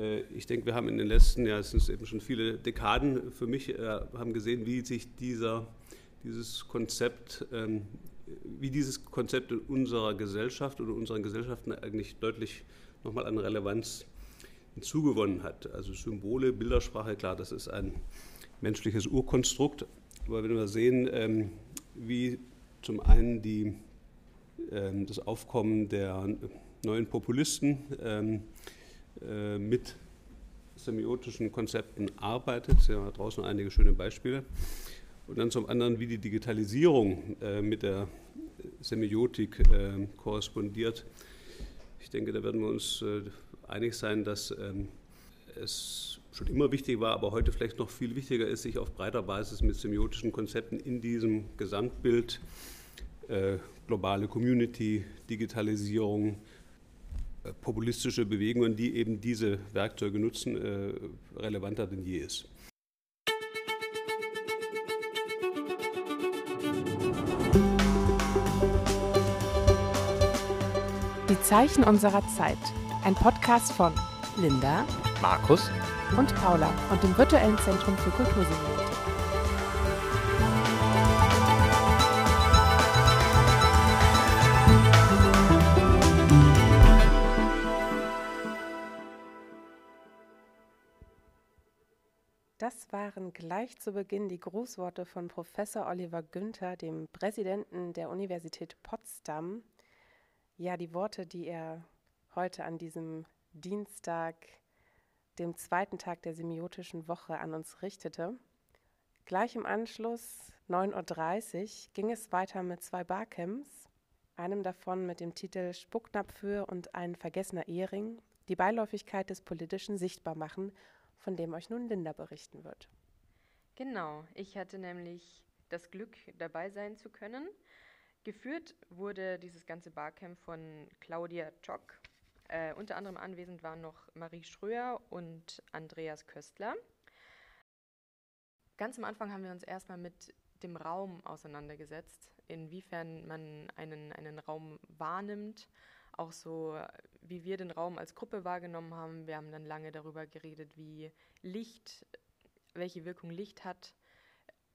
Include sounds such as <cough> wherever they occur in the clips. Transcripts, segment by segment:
Äh, ich denke, wir haben in den letzten, ja, es sind eben schon viele Dekaden für mich, äh, haben gesehen, wie sich dieser, dieses Konzept, ähm, wie dieses Konzept in unserer Gesellschaft oder unseren Gesellschaften eigentlich deutlich nochmal an Relevanz hinzugewonnen hat. Also Symbole, Bildersprache, klar, das ist ein menschliches Urkonstrukt. Aber wenn wir sehen, ähm, wie zum einen die, ähm, das Aufkommen der neuen Populisten äh, mit semiotischen Konzepten arbeitet. Sie haben draußen einige schöne Beispiele. Und dann zum anderen, wie die Digitalisierung äh, mit der Semiotik äh, korrespondiert. Ich denke, da werden wir uns einig sein, dass ähm, es schon immer wichtig war, aber heute vielleicht noch viel wichtiger ist, sich auf breiter Basis mit semiotischen Konzepten in diesem Gesamtbild globale Community, Digitalisierung, äh, populistische Bewegungen, die eben diese Werkzeuge nutzen, äh, relevanter denn je ist. Die Zeichen unserer Zeit. Ein Podcast von Linda, Markus und Paula und dem Virtuellen Zentrum für Kultursemiotik. Das waren gleich zu Beginn die Grußworte von Professor Oliver Günther, dem Präsidenten der Universität Potsdam. Ja, die Worte, die er heute an diesem Dienstag, dem zweiten Tag der semiotischen Woche, an uns richtete. Gleich im Anschluss, 9.30 Uhr, ging es weiter mit zwei Barcamps, einem davon mit dem Titel Spucknapf für und ein vergessener Ehering, die Beiläufigkeit des Politischen sichtbar machen von dem euch nun Linda berichten wird. Genau, ich hatte nämlich das Glück, dabei sein zu können. Geführt wurde dieses ganze Barcamp von Claudia Tschock. Äh, unter anderem anwesend waren noch Marie Schröer und Andreas Köstler. Ganz am Anfang haben wir uns erstmal mit dem Raum auseinandergesetzt, inwiefern man einen, einen Raum wahrnimmt auch so, wie wir den Raum als Gruppe wahrgenommen haben. Wir haben dann lange darüber geredet, wie Licht, welche Wirkung Licht hat,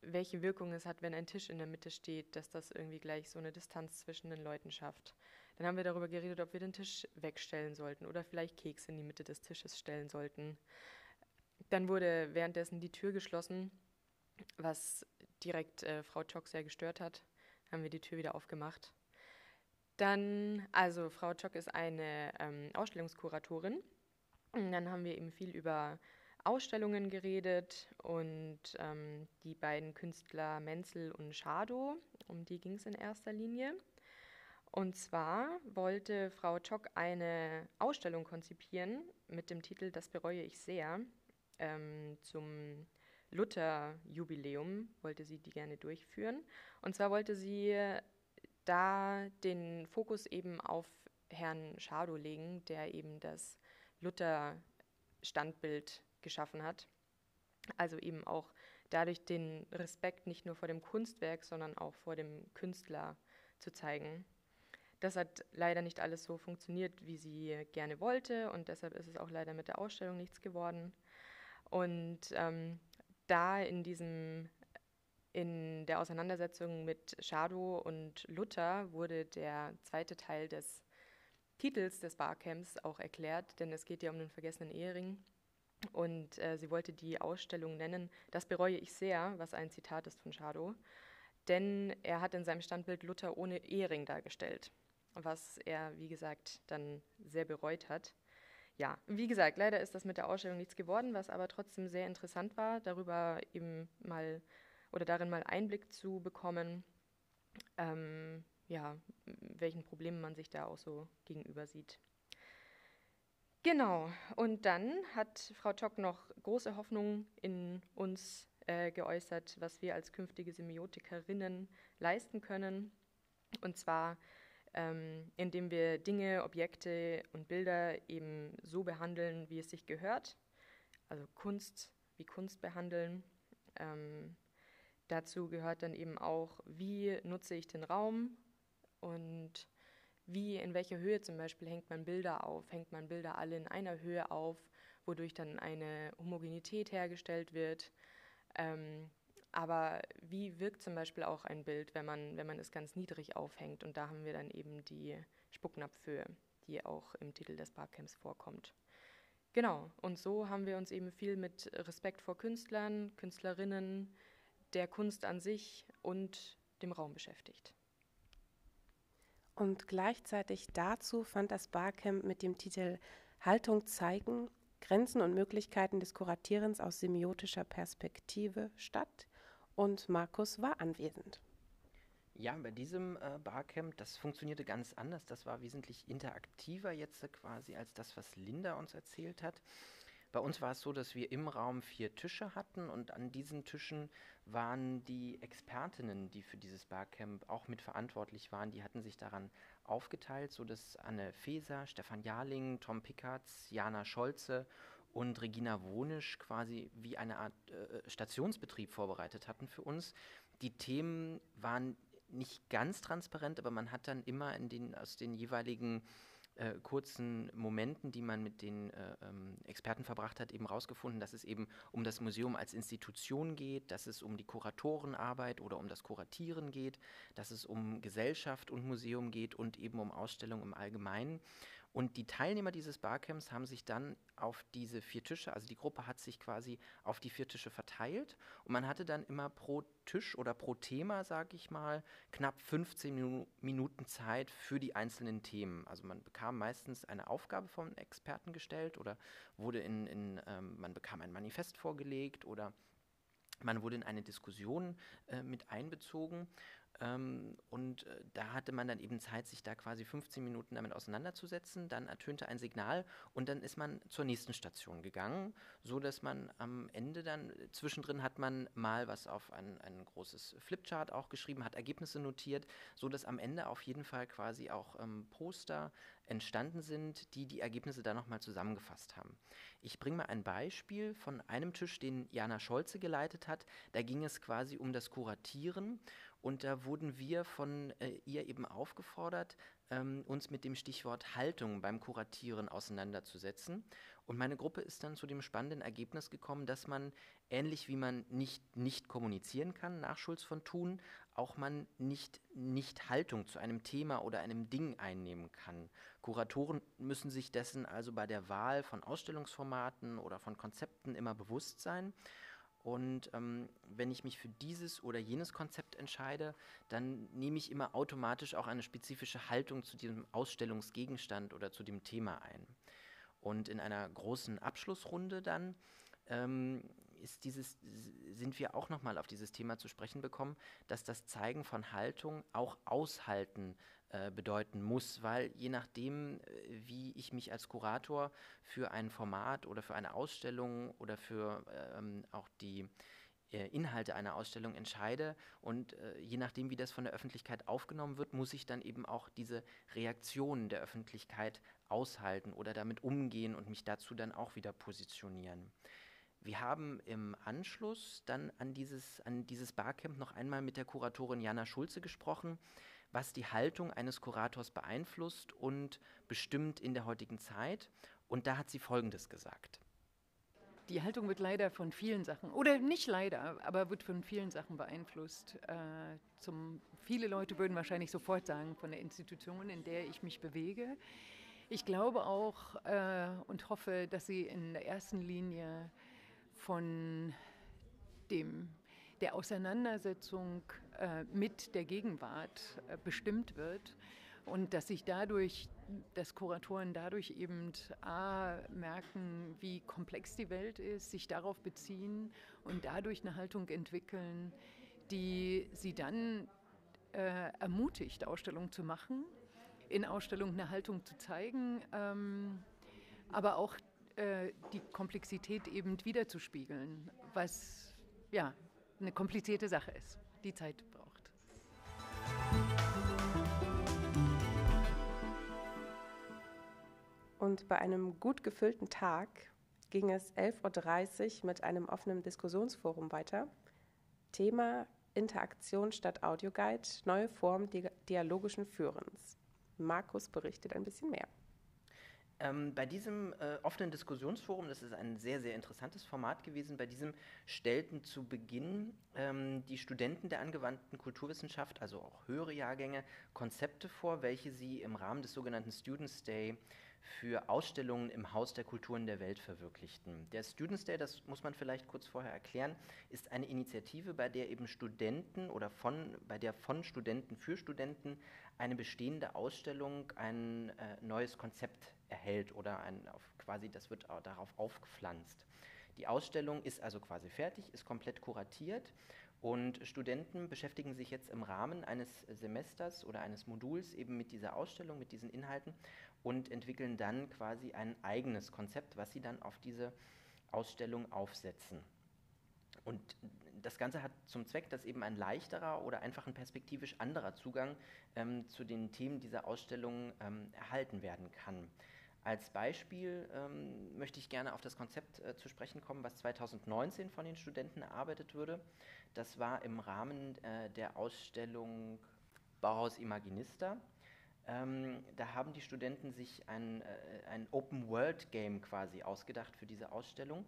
welche Wirkung es hat, wenn ein Tisch in der Mitte steht, dass das irgendwie gleich so eine Distanz zwischen den Leuten schafft. Dann haben wir darüber geredet, ob wir den Tisch wegstellen sollten oder vielleicht Keks in die Mitte des Tisches stellen sollten. Dann wurde währenddessen die Tür geschlossen, was direkt äh, Frau Chock sehr gestört hat. Dann haben wir die Tür wieder aufgemacht dann, also Frau Chock ist eine ähm, Ausstellungskuratorin. Und dann haben wir eben viel über Ausstellungen geredet und ähm, die beiden Künstler Menzel und Schado, um die ging es in erster Linie. Und zwar wollte Frau Chock eine Ausstellung konzipieren mit dem Titel Das bereue ich sehr. Ähm, zum Luther-Jubiläum wollte sie die gerne durchführen. Und zwar wollte sie da den Fokus eben auf Herrn Schadow legen, der eben das Luther-Standbild geschaffen hat. Also eben auch dadurch den Respekt nicht nur vor dem Kunstwerk, sondern auch vor dem Künstler zu zeigen. Das hat leider nicht alles so funktioniert, wie sie gerne wollte und deshalb ist es auch leider mit der Ausstellung nichts geworden. Und ähm, da in diesem in der Auseinandersetzung mit Schadow und Luther wurde der zweite Teil des Titels des Barcamps auch erklärt, denn es geht ja um den vergessenen Ehering. Und äh, sie wollte die Ausstellung nennen, das bereue ich sehr, was ein Zitat ist von Schadow, denn er hat in seinem Standbild Luther ohne Ehering dargestellt, was er, wie gesagt, dann sehr bereut hat. Ja, wie gesagt, leider ist das mit der Ausstellung nichts geworden, was aber trotzdem sehr interessant war, darüber eben mal oder darin mal Einblick zu bekommen, ähm, ja, welchen Problemen man sich da auch so gegenüber sieht. Genau, und dann hat Frau Chock noch große Hoffnung in uns äh, geäußert, was wir als künftige Semiotikerinnen leisten können. Und zwar, ähm, indem wir Dinge, Objekte und Bilder eben so behandeln, wie es sich gehört, also Kunst wie Kunst behandeln, ähm, Dazu gehört dann eben auch, wie nutze ich den Raum und wie, in welcher Höhe zum Beispiel hängt man Bilder auf. Hängt man Bilder alle in einer Höhe auf, wodurch dann eine Homogenität hergestellt wird. Ähm, aber wie wirkt zum Beispiel auch ein Bild, wenn man, wenn man es ganz niedrig aufhängt? Und da haben wir dann eben die Spucknapfhöhe, die auch im Titel des Barcamps vorkommt. Genau, und so haben wir uns eben viel mit Respekt vor Künstlern, Künstlerinnen, der Kunst an sich und dem Raum beschäftigt. Und gleichzeitig dazu fand das Barcamp mit dem Titel Haltung zeigen, Grenzen und Möglichkeiten des Kuratierens aus semiotischer Perspektive statt und Markus war anwesend. Ja, bei diesem äh, Barcamp, das funktionierte ganz anders. Das war wesentlich interaktiver jetzt äh, quasi als das, was Linda uns erzählt hat. Bei uns war es so, dass wir im Raum vier Tische hatten und an diesen Tischen waren die Expertinnen, die für dieses Barcamp auch mitverantwortlich waren, die hatten sich daran aufgeteilt, sodass Anne Feser, Stefan Jarling, Tom Pickartz, Jana Scholze und Regina Wonisch quasi wie eine Art äh, Stationsbetrieb vorbereitet hatten für uns. Die Themen waren nicht ganz transparent, aber man hat dann immer den, aus den jeweiligen äh, kurzen Momenten, die man mit den äh, ähm, Experten verbracht hat, eben herausgefunden, dass es eben um das Museum als Institution geht, dass es um die Kuratorenarbeit oder um das Kuratieren geht, dass es um Gesellschaft und Museum geht und eben um Ausstellungen im Allgemeinen. Und die Teilnehmer dieses Barcamps haben sich dann auf diese vier Tische, also die Gruppe hat sich quasi auf die vier Tische verteilt und man hatte dann immer pro Tisch oder pro Thema, sage ich mal, knapp 15 Minu Minuten Zeit für die einzelnen Themen. Also man bekam meistens eine Aufgabe vom Experten gestellt oder wurde in, in ähm, man bekam ein Manifest vorgelegt oder man wurde in eine Diskussion äh, mit einbezogen ähm, und äh, da hatte man dann eben Zeit, sich da quasi 15 Minuten damit auseinanderzusetzen. Dann ertönte ein Signal und dann ist man zur nächsten Station gegangen, so dass man am Ende dann, zwischendrin hat man mal was auf ein, ein großes Flipchart auch geschrieben, hat Ergebnisse notiert, so dass am Ende auf jeden Fall quasi auch ähm, Poster entstanden sind, die die Ergebnisse dann nochmal zusammengefasst haben. Ich bringe mal ein Beispiel von einem Tisch, den Jana Scholze geleitet hat. Da ging es quasi um das Kuratieren und da wurden wir von äh, ihr eben aufgefordert, ähm, uns mit dem Stichwort Haltung beim Kuratieren auseinanderzusetzen. Und meine Gruppe ist dann zu dem spannenden Ergebnis gekommen, dass man, ähnlich wie man nicht nicht kommunizieren kann, nach Schulz von Thun, auch man nicht nicht Haltung zu einem Thema oder einem Ding einnehmen kann. Kuratoren müssen sich dessen also bei der Wahl von Ausstellungsformaten oder von Konzepten immer bewusst sein. Und ähm, wenn ich mich für dieses oder jenes Konzept entscheide, dann nehme ich immer automatisch auch eine spezifische Haltung zu diesem Ausstellungsgegenstand oder zu dem Thema ein. Und in einer großen Abschlussrunde dann ähm, ist dieses, sind wir auch nochmal auf dieses Thema zu sprechen bekommen, dass das Zeigen von Haltung auch aushalten äh, bedeuten muss, weil je nachdem, äh, wie ich mich als Kurator für ein Format oder für eine Ausstellung oder für ähm, auch die äh, Inhalte einer Ausstellung entscheide und äh, je nachdem, wie das von der Öffentlichkeit aufgenommen wird, muss ich dann eben auch diese Reaktionen der Öffentlichkeit aushalten oder damit umgehen und mich dazu dann auch wieder positionieren. Wir haben im Anschluss dann an dieses, an dieses Barcamp noch einmal mit der Kuratorin Jana Schulze gesprochen, was die Haltung eines Kurators beeinflusst und bestimmt in der heutigen Zeit. Und da hat sie Folgendes gesagt. Die Haltung wird leider von vielen Sachen, oder nicht leider, aber wird von vielen Sachen beeinflusst. Äh, zum, viele Leute würden wahrscheinlich sofort sagen, von der Institution, in der ich mich bewege. Ich glaube auch äh, und hoffe, dass sie in der ersten Linie von dem, der Auseinandersetzung mit der Gegenwart äh, bestimmt wird und dass sich dadurch, dass Kuratoren dadurch eben A, merken, wie komplex die Welt ist, sich darauf beziehen und dadurch eine Haltung entwickeln, die sie dann äh, ermutigt, Ausstellungen zu machen, in Ausstellungen eine Haltung zu zeigen, ähm, aber auch äh, die Komplexität eben wiederzuspiegeln, was ja eine komplizierte Sache ist, die Zeit braucht. Und bei einem gut gefüllten Tag ging es 11.30 Uhr mit einem offenen Diskussionsforum weiter. Thema Interaktion statt Audioguide, neue Form dialogischen Führens. Markus berichtet ein bisschen mehr. Ähm, bei diesem äh, offenen Diskussionsforum, das ist ein sehr, sehr interessantes Format gewesen, bei diesem stellten zu Beginn ähm, die Studenten der angewandten Kulturwissenschaft, also auch höhere Jahrgänge, Konzepte vor, welche sie im Rahmen des sogenannten Students Day für Ausstellungen im Haus der Kulturen der Welt verwirklichten. Der Students Day, das muss man vielleicht kurz vorher erklären, ist eine Initiative, bei der eben Studenten oder von, bei der von Studenten für Studenten eine bestehende Ausstellung ein äh, neues Konzept erhält oder ein, quasi das wird darauf aufgepflanzt. Die Ausstellung ist also quasi fertig, ist komplett kuratiert und Studenten beschäftigen sich jetzt im Rahmen eines Semesters oder eines Moduls eben mit dieser Ausstellung, mit diesen Inhalten und entwickeln dann quasi ein eigenes Konzept, was sie dann auf diese Ausstellung aufsetzen. Und das Ganze hat zum Zweck, dass eben ein leichterer oder einfach ein perspektivisch anderer Zugang ähm, zu den Themen dieser Ausstellung ähm, erhalten werden kann. Als Beispiel ähm, möchte ich gerne auf das Konzept äh, zu sprechen kommen, was 2019 von den Studenten erarbeitet wurde. Das war im Rahmen äh, der Ausstellung Bauhaus Imaginista. Ähm, da haben die Studenten sich ein, äh, ein Open-World-Game quasi ausgedacht für diese Ausstellung.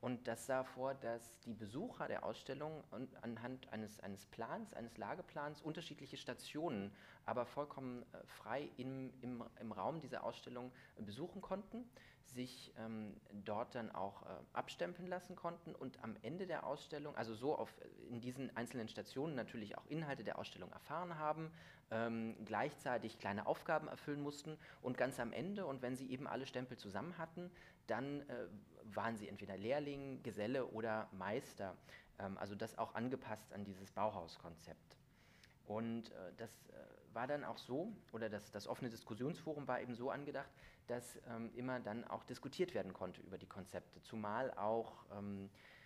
Und das sah vor, dass die Besucher der Ausstellung anhand eines, eines Plans, eines Lageplans, unterschiedliche Stationen, aber vollkommen äh, frei im, im, im Raum dieser Ausstellung äh, besuchen konnten, sich ähm, dort dann auch äh, abstempeln lassen konnten und am Ende der Ausstellung, also so auf, in diesen einzelnen Stationen natürlich auch Inhalte der Ausstellung erfahren haben, ähm, gleichzeitig kleine Aufgaben erfüllen mussten und ganz am Ende und wenn sie eben alle Stempel zusammen hatten, dann äh, waren sie entweder Lehrling, Geselle oder Meister. Ähm, also das auch angepasst an dieses Bauhauskonzept. Und äh, das äh, war dann auch so, oder das, das offene Diskussionsforum war eben so angedacht, dass ähm, immer dann auch diskutiert werden konnte über die Konzepte, zumal auch ähm, äh,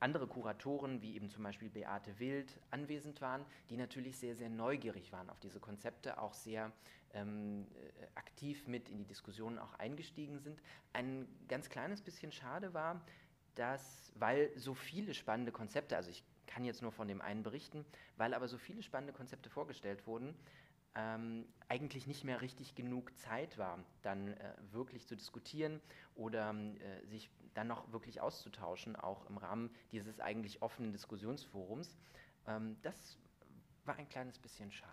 andere Kuratoren, wie eben zum Beispiel Beate Wild, anwesend waren, die natürlich sehr, sehr neugierig waren auf diese Konzepte, auch sehr ähm, äh, aktiv mit in die Diskussionen auch eingestiegen sind. Ein ganz kleines bisschen schade war, dass, weil so viele spannende Konzepte, also ich kann jetzt nur von dem einen berichten, weil aber so viele spannende Konzepte vorgestellt wurden, ähm, eigentlich nicht mehr richtig genug Zeit war, dann äh, wirklich zu diskutieren oder äh, sich dann noch wirklich auszutauschen, auch im Rahmen dieses eigentlich offenen Diskussionsforums. Ähm, das war ein kleines bisschen schade.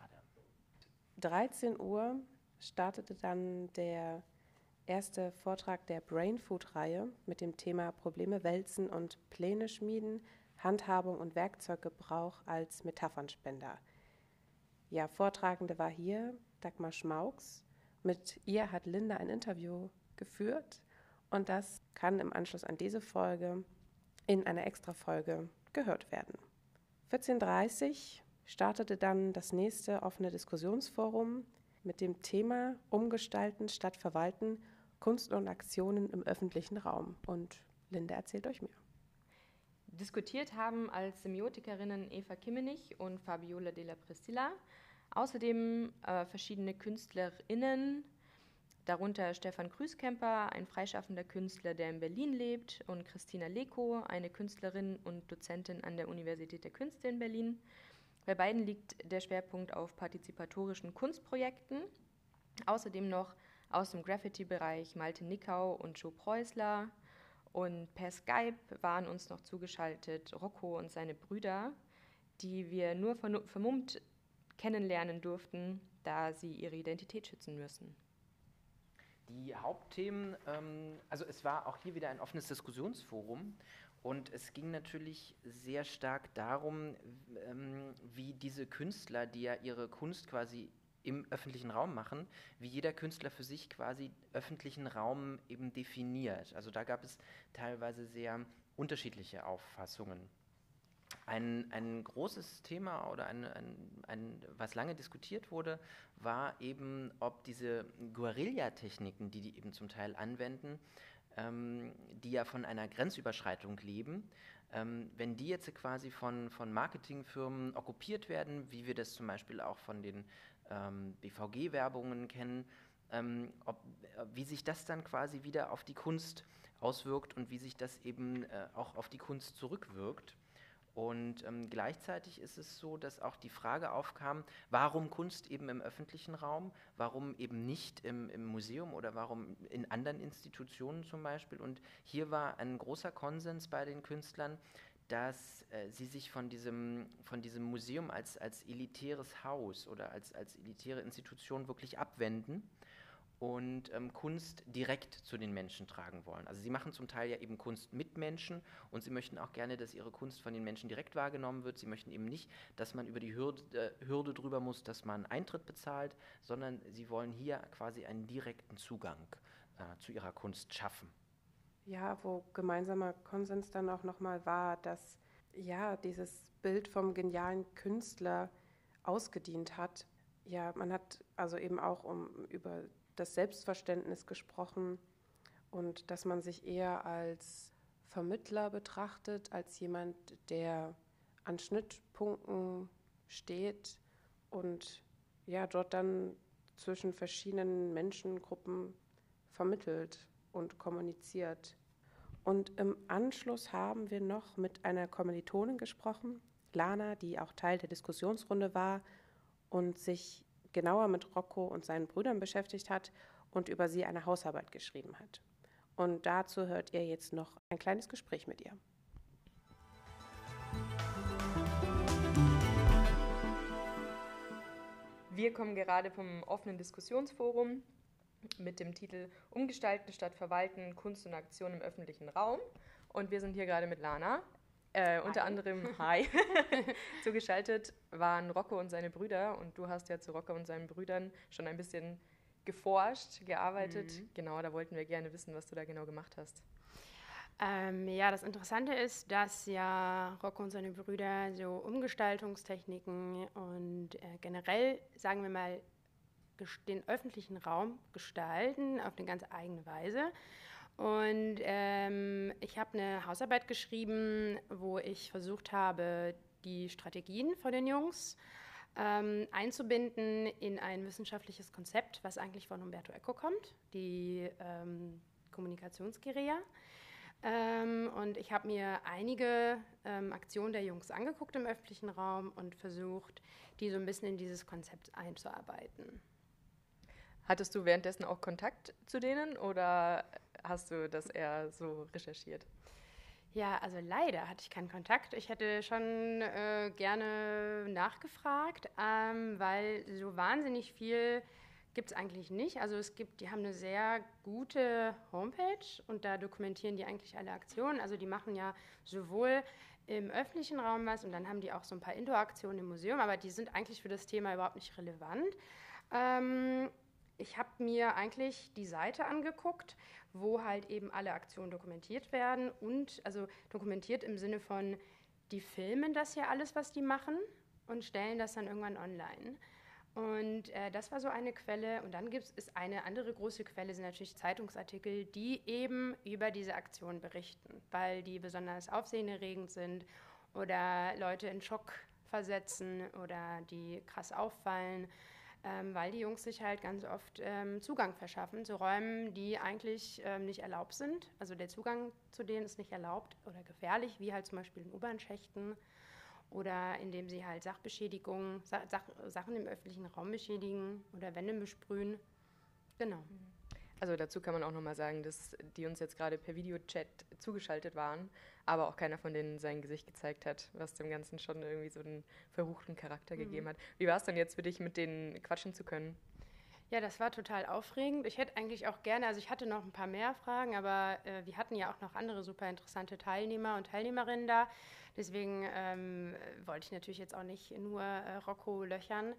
13 Uhr startete dann der erste Vortrag der Brain Food Reihe mit dem Thema Probleme wälzen und Pläne schmieden, Handhabung und Werkzeuggebrauch als Metaphernspender. Ja, Vortragende war hier Dagmar Schmauks. Mit ihr hat Linda ein Interview geführt und das kann im Anschluss an diese Folge in einer Extra-Folge gehört werden. 14.30 Uhr startete dann das nächste offene Diskussionsforum mit dem Thema Umgestalten statt Verwalten, Kunst und Aktionen im öffentlichen Raum. Und Linda erzählt euch mehr. Diskutiert haben als Semiotikerinnen Eva Kimmenich und Fabiola della Priscilla, außerdem äh, verschiedene KünstlerInnen, darunter Stefan Grüßkemper, ein freischaffender Künstler, der in Berlin lebt, und Christina Leko, eine Künstlerin und Dozentin an der Universität der Künste in Berlin. Bei beiden liegt der Schwerpunkt auf partizipatorischen Kunstprojekten. Außerdem noch aus dem Graffiti-Bereich Malte Nickau und Joe Preußler, und per Skype waren uns noch zugeschaltet Rocco und seine Brüder, die wir nur vermummt kennenlernen durften, da sie ihre Identität schützen müssen. Die Hauptthemen, ähm, also es war auch hier wieder ein offenes Diskussionsforum und es ging natürlich sehr stark darum, ähm, wie diese Künstler, die ja ihre Kunst quasi im öffentlichen Raum machen, wie jeder Künstler für sich quasi öffentlichen Raum eben definiert. Also da gab es teilweise sehr unterschiedliche Auffassungen. Ein, ein großes Thema oder ein, ein, ein, was lange diskutiert wurde, war eben, ob diese Guerilla-Techniken, die die eben zum Teil anwenden, ähm, die ja von einer Grenzüberschreitung leben, ähm, wenn die jetzt quasi von, von Marketingfirmen okkupiert werden, wie wir das zum Beispiel auch von den ähm, BVG-Werbungen kennen, ähm, ob, äh, wie sich das dann quasi wieder auf die Kunst auswirkt und wie sich das eben äh, auch auf die Kunst zurückwirkt. Und ähm, gleichzeitig ist es so, dass auch die Frage aufkam, warum Kunst eben im öffentlichen Raum, warum eben nicht im, im, Museum oder warum in anderen Institutionen zum Beispiel. Und hier war ein großer Konsens bei den Künstlern, dass äh, sie sich von diesem, von diesem Museum als, als elitäres Haus oder als, als elitäre Institution wirklich abwenden und ähm, Kunst direkt zu den Menschen tragen wollen. Also sie machen zum Teil ja eben Kunst mit Menschen und sie möchten auch gerne, dass ihre Kunst von den Menschen direkt wahrgenommen wird. Sie möchten eben nicht, dass man über die Hürde, äh, Hürde drüber muss, dass man Eintritt bezahlt, sondern sie wollen hier quasi einen direkten Zugang äh, zu ihrer Kunst schaffen. Ja, wo gemeinsamer Konsens dann auch nochmal war, dass ja dieses Bild vom genialen Künstler ausgedient hat. Ja, man hat also eben auch um über das Selbstverständnis gesprochen und dass man sich eher als Vermittler betrachtet, als jemand, der an Schnittpunkten steht und ja, dort dann zwischen verschiedenen Menschengruppen vermittelt und kommuniziert. Und im Anschluss haben wir noch mit einer Kommilitonin gesprochen, Lana, die auch Teil der Diskussionsrunde war und sich genauer mit Rocco und seinen Brüdern beschäftigt hat und über sie eine Hausarbeit geschrieben hat. Und dazu hört ihr jetzt noch ein kleines Gespräch mit ihr. Wir kommen gerade vom offenen Diskussionsforum mit dem Titel Umgestalten statt Verwalten, Kunst und Aktion im öffentlichen Raum. Und wir sind hier gerade mit Lana. Äh, unter anderem, <laughs> hi, <laughs> zugeschaltet waren Rocco und seine Brüder und du hast ja zu Rocco und seinen Brüdern schon ein bisschen geforscht, gearbeitet. Mhm. Genau, da wollten wir gerne wissen, was du da genau gemacht hast. Ähm, ja, das Interessante ist, dass ja Rocco und seine Brüder so Umgestaltungstechniken und äh, generell, sagen wir mal, den öffentlichen Raum gestalten auf eine ganz eigene Weise. Und ähm, ich habe eine Hausarbeit geschrieben, wo ich versucht habe, die Strategien von den Jungs ähm, einzubinden in ein wissenschaftliches Konzept, was eigentlich von Umberto Eco kommt, die ähm, Kommunikationsguerilla. Ähm, und ich habe mir einige ähm, Aktionen der Jungs angeguckt im öffentlichen Raum und versucht, die so ein bisschen in dieses Konzept einzuarbeiten. Hattest du währenddessen auch Kontakt zu denen oder hast du das eher so recherchiert? Ja, also leider hatte ich keinen Kontakt. Ich hätte schon äh, gerne nachgefragt, ähm, weil so wahnsinnig viel gibt es eigentlich nicht. Also es gibt, die haben eine sehr gute Homepage und da dokumentieren die eigentlich alle Aktionen. Also die machen ja sowohl im öffentlichen Raum was und dann haben die auch so ein paar Indoor-Aktionen im Museum, aber die sind eigentlich für das Thema überhaupt nicht relevant. Ähm, ich habe mir eigentlich die Seite angeguckt, wo halt eben alle Aktionen dokumentiert werden und also dokumentiert im Sinne von, die filmen das ja alles, was die machen und stellen das dann irgendwann online. Und äh, das war so eine Quelle. Und dann gibt es eine andere große Quelle, sind natürlich Zeitungsartikel, die eben über diese Aktion berichten, weil die besonders aufsehenerregend sind oder Leute in Schock versetzen oder die krass auffallen ähm, weil die Jungs sich halt ganz oft ähm, Zugang verschaffen zu Räumen, die eigentlich ähm, nicht erlaubt sind. Also der Zugang zu denen ist nicht erlaubt oder gefährlich, wie halt zum Beispiel in U-Bahn-Schächten oder indem sie halt Sachbeschädigungen, Sa Sach Sachen im öffentlichen Raum beschädigen oder Wände besprühen. Genau. Also dazu kann man auch nochmal sagen, dass die uns jetzt gerade per Videochat zugeschaltet waren, aber auch keiner von denen sein Gesicht gezeigt hat, was dem Ganzen schon irgendwie so einen verruchten Charakter mhm. gegeben hat. Wie war es denn jetzt für dich, mit denen quatschen zu können? Ja, das war total aufregend. Ich hätte eigentlich auch gerne, also ich hatte noch ein paar mehr Fragen, aber äh, wir hatten ja auch noch andere super interessante Teilnehmer und Teilnehmerinnen da. Deswegen ähm, wollte ich natürlich jetzt auch nicht nur äh, Rocco löchern.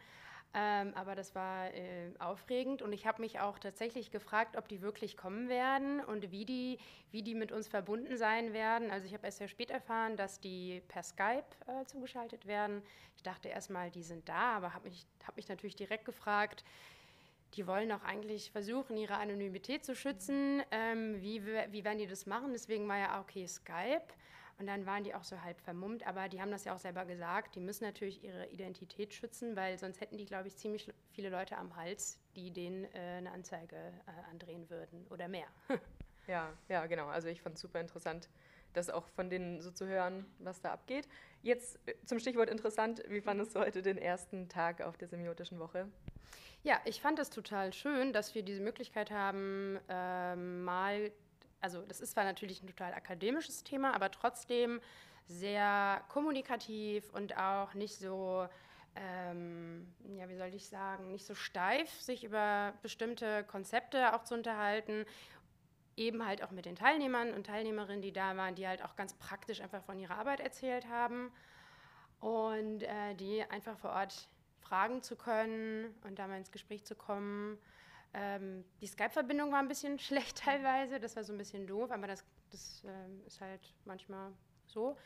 Ähm, aber das war äh, aufregend und ich habe mich auch tatsächlich gefragt, ob die wirklich kommen werden und wie die, wie die mit uns verbunden sein werden. Also ich habe erst sehr spät erfahren, dass die per Skype äh, zugeschaltet werden. Ich dachte erstmal, die sind da, aber habe mich, hab mich natürlich direkt gefragt, die wollen auch eigentlich versuchen, ihre Anonymität zu schützen. Ähm, wie, wie werden die das machen? Deswegen war ja, okay, Skype. Und dann waren die auch so halb vermummt, aber die haben das ja auch selber gesagt. Die müssen natürlich ihre Identität schützen, weil sonst hätten die, glaube ich, ziemlich viele Leute am Hals, die denen äh, eine Anzeige äh, andrehen würden oder mehr. <laughs> Ja, ja, genau. Also ich fand es super interessant, das auch von denen so zu hören, was da abgeht. Jetzt äh, zum Stichwort interessant, wie fandest du heute den ersten Tag auf der semiotischen Woche? Ja, ich fand es total schön, dass wir diese Möglichkeit haben, ähm, mal, also das ist zwar natürlich ein total akademisches Thema, aber trotzdem sehr kommunikativ und auch nicht so, ähm, ja, wie soll ich sagen, nicht so steif, sich über bestimmte Konzepte auch zu unterhalten. Eben halt auch mit den Teilnehmern und Teilnehmerinnen, die da waren, die halt auch ganz praktisch einfach von ihrer Arbeit erzählt haben und äh, die einfach vor Ort fragen zu können und da mal ins Gespräch zu kommen. Ähm, die Skype-Verbindung war ein bisschen <laughs> schlecht teilweise, das war so ein bisschen doof, aber das, das äh, ist halt manchmal so.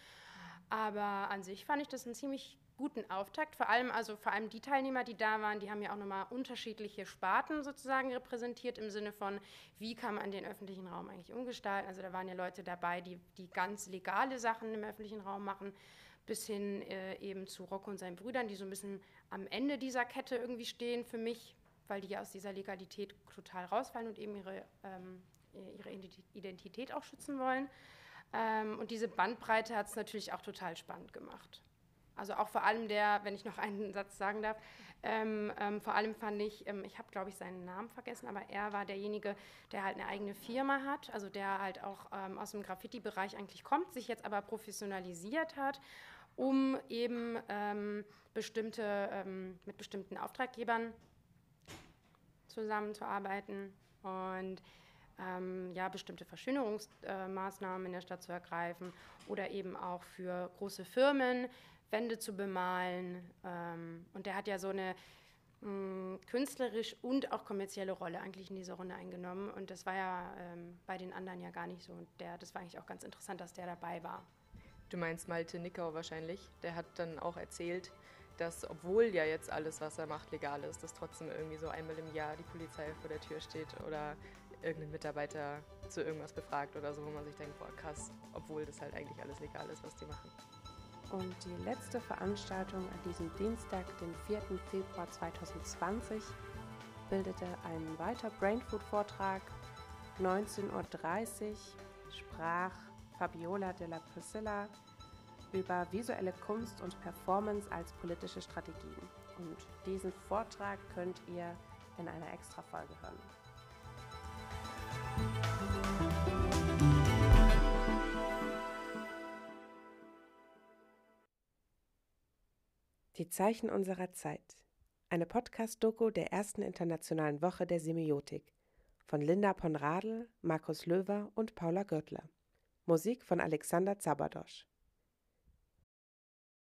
Aber an sich fand ich das einen ziemlich guten Auftakt. Vor allem, also vor allem die Teilnehmer, die da waren, die haben ja auch nochmal unterschiedliche Sparten sozusagen repräsentiert im Sinne von, wie kann man den öffentlichen Raum eigentlich umgestalten. Also da waren ja Leute dabei, die, die ganz legale Sachen im öffentlichen Raum machen, bis hin äh, eben zu Rocco und seinen Brüdern, die so ein bisschen am Ende dieser Kette irgendwie stehen für mich, weil die ja aus dieser Legalität total rausfallen und eben ihre, ähm, ihre Identität auch schützen wollen. Ähm, und diese Bandbreite hat es natürlich auch total spannend gemacht. Also auch vor allem der, wenn ich noch einen Satz sagen darf, ähm, ähm, vor allem fand ich, ähm, ich habe glaube ich seinen Namen vergessen, aber er war derjenige, der halt eine eigene Firma hat, also der halt auch ähm, aus dem Graffiti-Bereich eigentlich kommt, sich jetzt aber professionalisiert hat, um eben ähm, bestimmte, ähm, mit bestimmten Auftraggebern zusammenzuarbeiten und ähm, ja, bestimmte Verschönerungsmaßnahmen in der Stadt zu ergreifen oder eben auch für große Firmen Wände zu bemalen. Ähm, und der hat ja so eine mh, mm, künstlerisch und auch kommerzielle Rolle eigentlich in dieser Runde eingenommen. Und das war ja ähm, bei den anderen ja gar nicht so. Und der, das war eigentlich auch ganz interessant, dass der dabei war. Du meinst Malte Nickau wahrscheinlich. Der hat dann auch erzählt, dass obwohl ja jetzt alles, was er macht, legal ist, dass trotzdem irgendwie so einmal im Jahr die Polizei vor der Tür steht oder irgendeinen Mitarbeiter zu irgendwas befragt oder so, wo man sich denkt, boah krass, obwohl das halt eigentlich alles legal ist, was die machen. Und die letzte Veranstaltung an diesem Dienstag, den 4. Februar 2020, bildete ein weiter Brainfood-Vortrag. 19.30 Uhr sprach Fabiola de la Priscilla über visuelle Kunst und Performance als politische Strategien. Und diesen Vortrag könnt ihr in einer Extra-Folge hören. Die Zeichen unserer Zeit. Eine Podcast-Doku der ersten internationalen Woche der Semiotik von Linda Ponradl, Markus Löwer und Paula Görtler. Musik von Alexander Zabadosch.